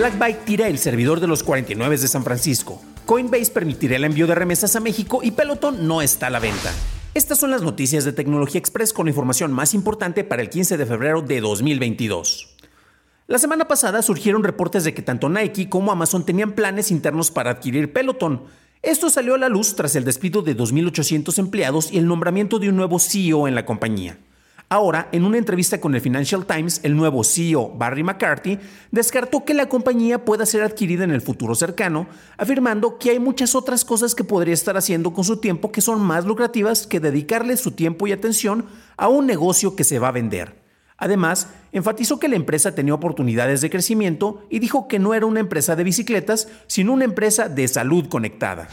BlackByte tira el servidor de los 49 de San Francisco. Coinbase permitirá el envío de remesas a México y Peloton no está a la venta. Estas son las noticias de Tecnología Express con la información más importante para el 15 de febrero de 2022. La semana pasada surgieron reportes de que tanto Nike como Amazon tenían planes internos para adquirir Peloton. Esto salió a la luz tras el despido de 2.800 empleados y el nombramiento de un nuevo CEO en la compañía. Ahora, en una entrevista con el Financial Times, el nuevo CEO, Barry McCarthy, descartó que la compañía pueda ser adquirida en el futuro cercano, afirmando que hay muchas otras cosas que podría estar haciendo con su tiempo que son más lucrativas que dedicarle su tiempo y atención a un negocio que se va a vender. Además, enfatizó que la empresa tenía oportunidades de crecimiento y dijo que no era una empresa de bicicletas, sino una empresa de salud conectada.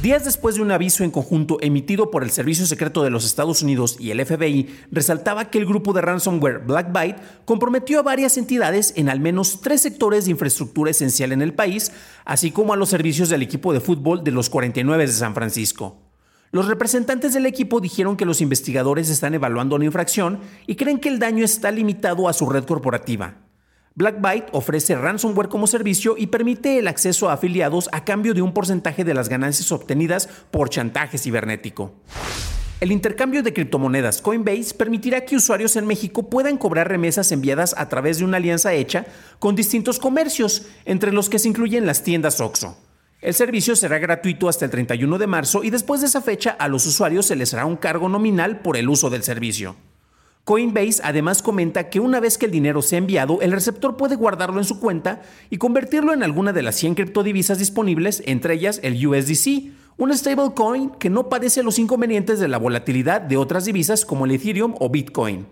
Días después de un aviso en conjunto emitido por el Servicio Secreto de los Estados Unidos y el FBI, resaltaba que el grupo de ransomware BlackByte comprometió a varias entidades en al menos tres sectores de infraestructura esencial en el país, así como a los servicios del equipo de fútbol de los 49 de San Francisco. Los representantes del equipo dijeron que los investigadores están evaluando la infracción y creen que el daño está limitado a su red corporativa. BlackByte ofrece ransomware como servicio y permite el acceso a afiliados a cambio de un porcentaje de las ganancias obtenidas por chantaje cibernético. El intercambio de criptomonedas Coinbase permitirá que usuarios en México puedan cobrar remesas enviadas a través de una alianza hecha con distintos comercios, entre los que se incluyen las tiendas OXXO. El servicio será gratuito hasta el 31 de marzo y después de esa fecha a los usuarios se les hará un cargo nominal por el uso del servicio. Coinbase además comenta que una vez que el dinero sea enviado, el receptor puede guardarlo en su cuenta y convertirlo en alguna de las 100 criptodivisas disponibles, entre ellas el USDC, un stablecoin que no padece los inconvenientes de la volatilidad de otras divisas como el Ethereum o Bitcoin.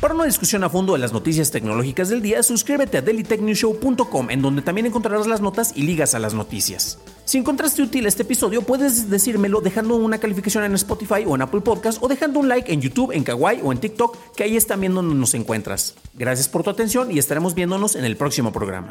Para una discusión a fondo de las noticias tecnológicas del día, suscríbete a dailytechnewshow.com en donde también encontrarás las notas y ligas a las noticias. Si encontraste útil este episodio, puedes decírmelo dejando una calificación en Spotify o en Apple Podcast o dejando un like en YouTube, en Kawaii o en TikTok, que ahí es también donde nos encuentras. Gracias por tu atención y estaremos viéndonos en el próximo programa.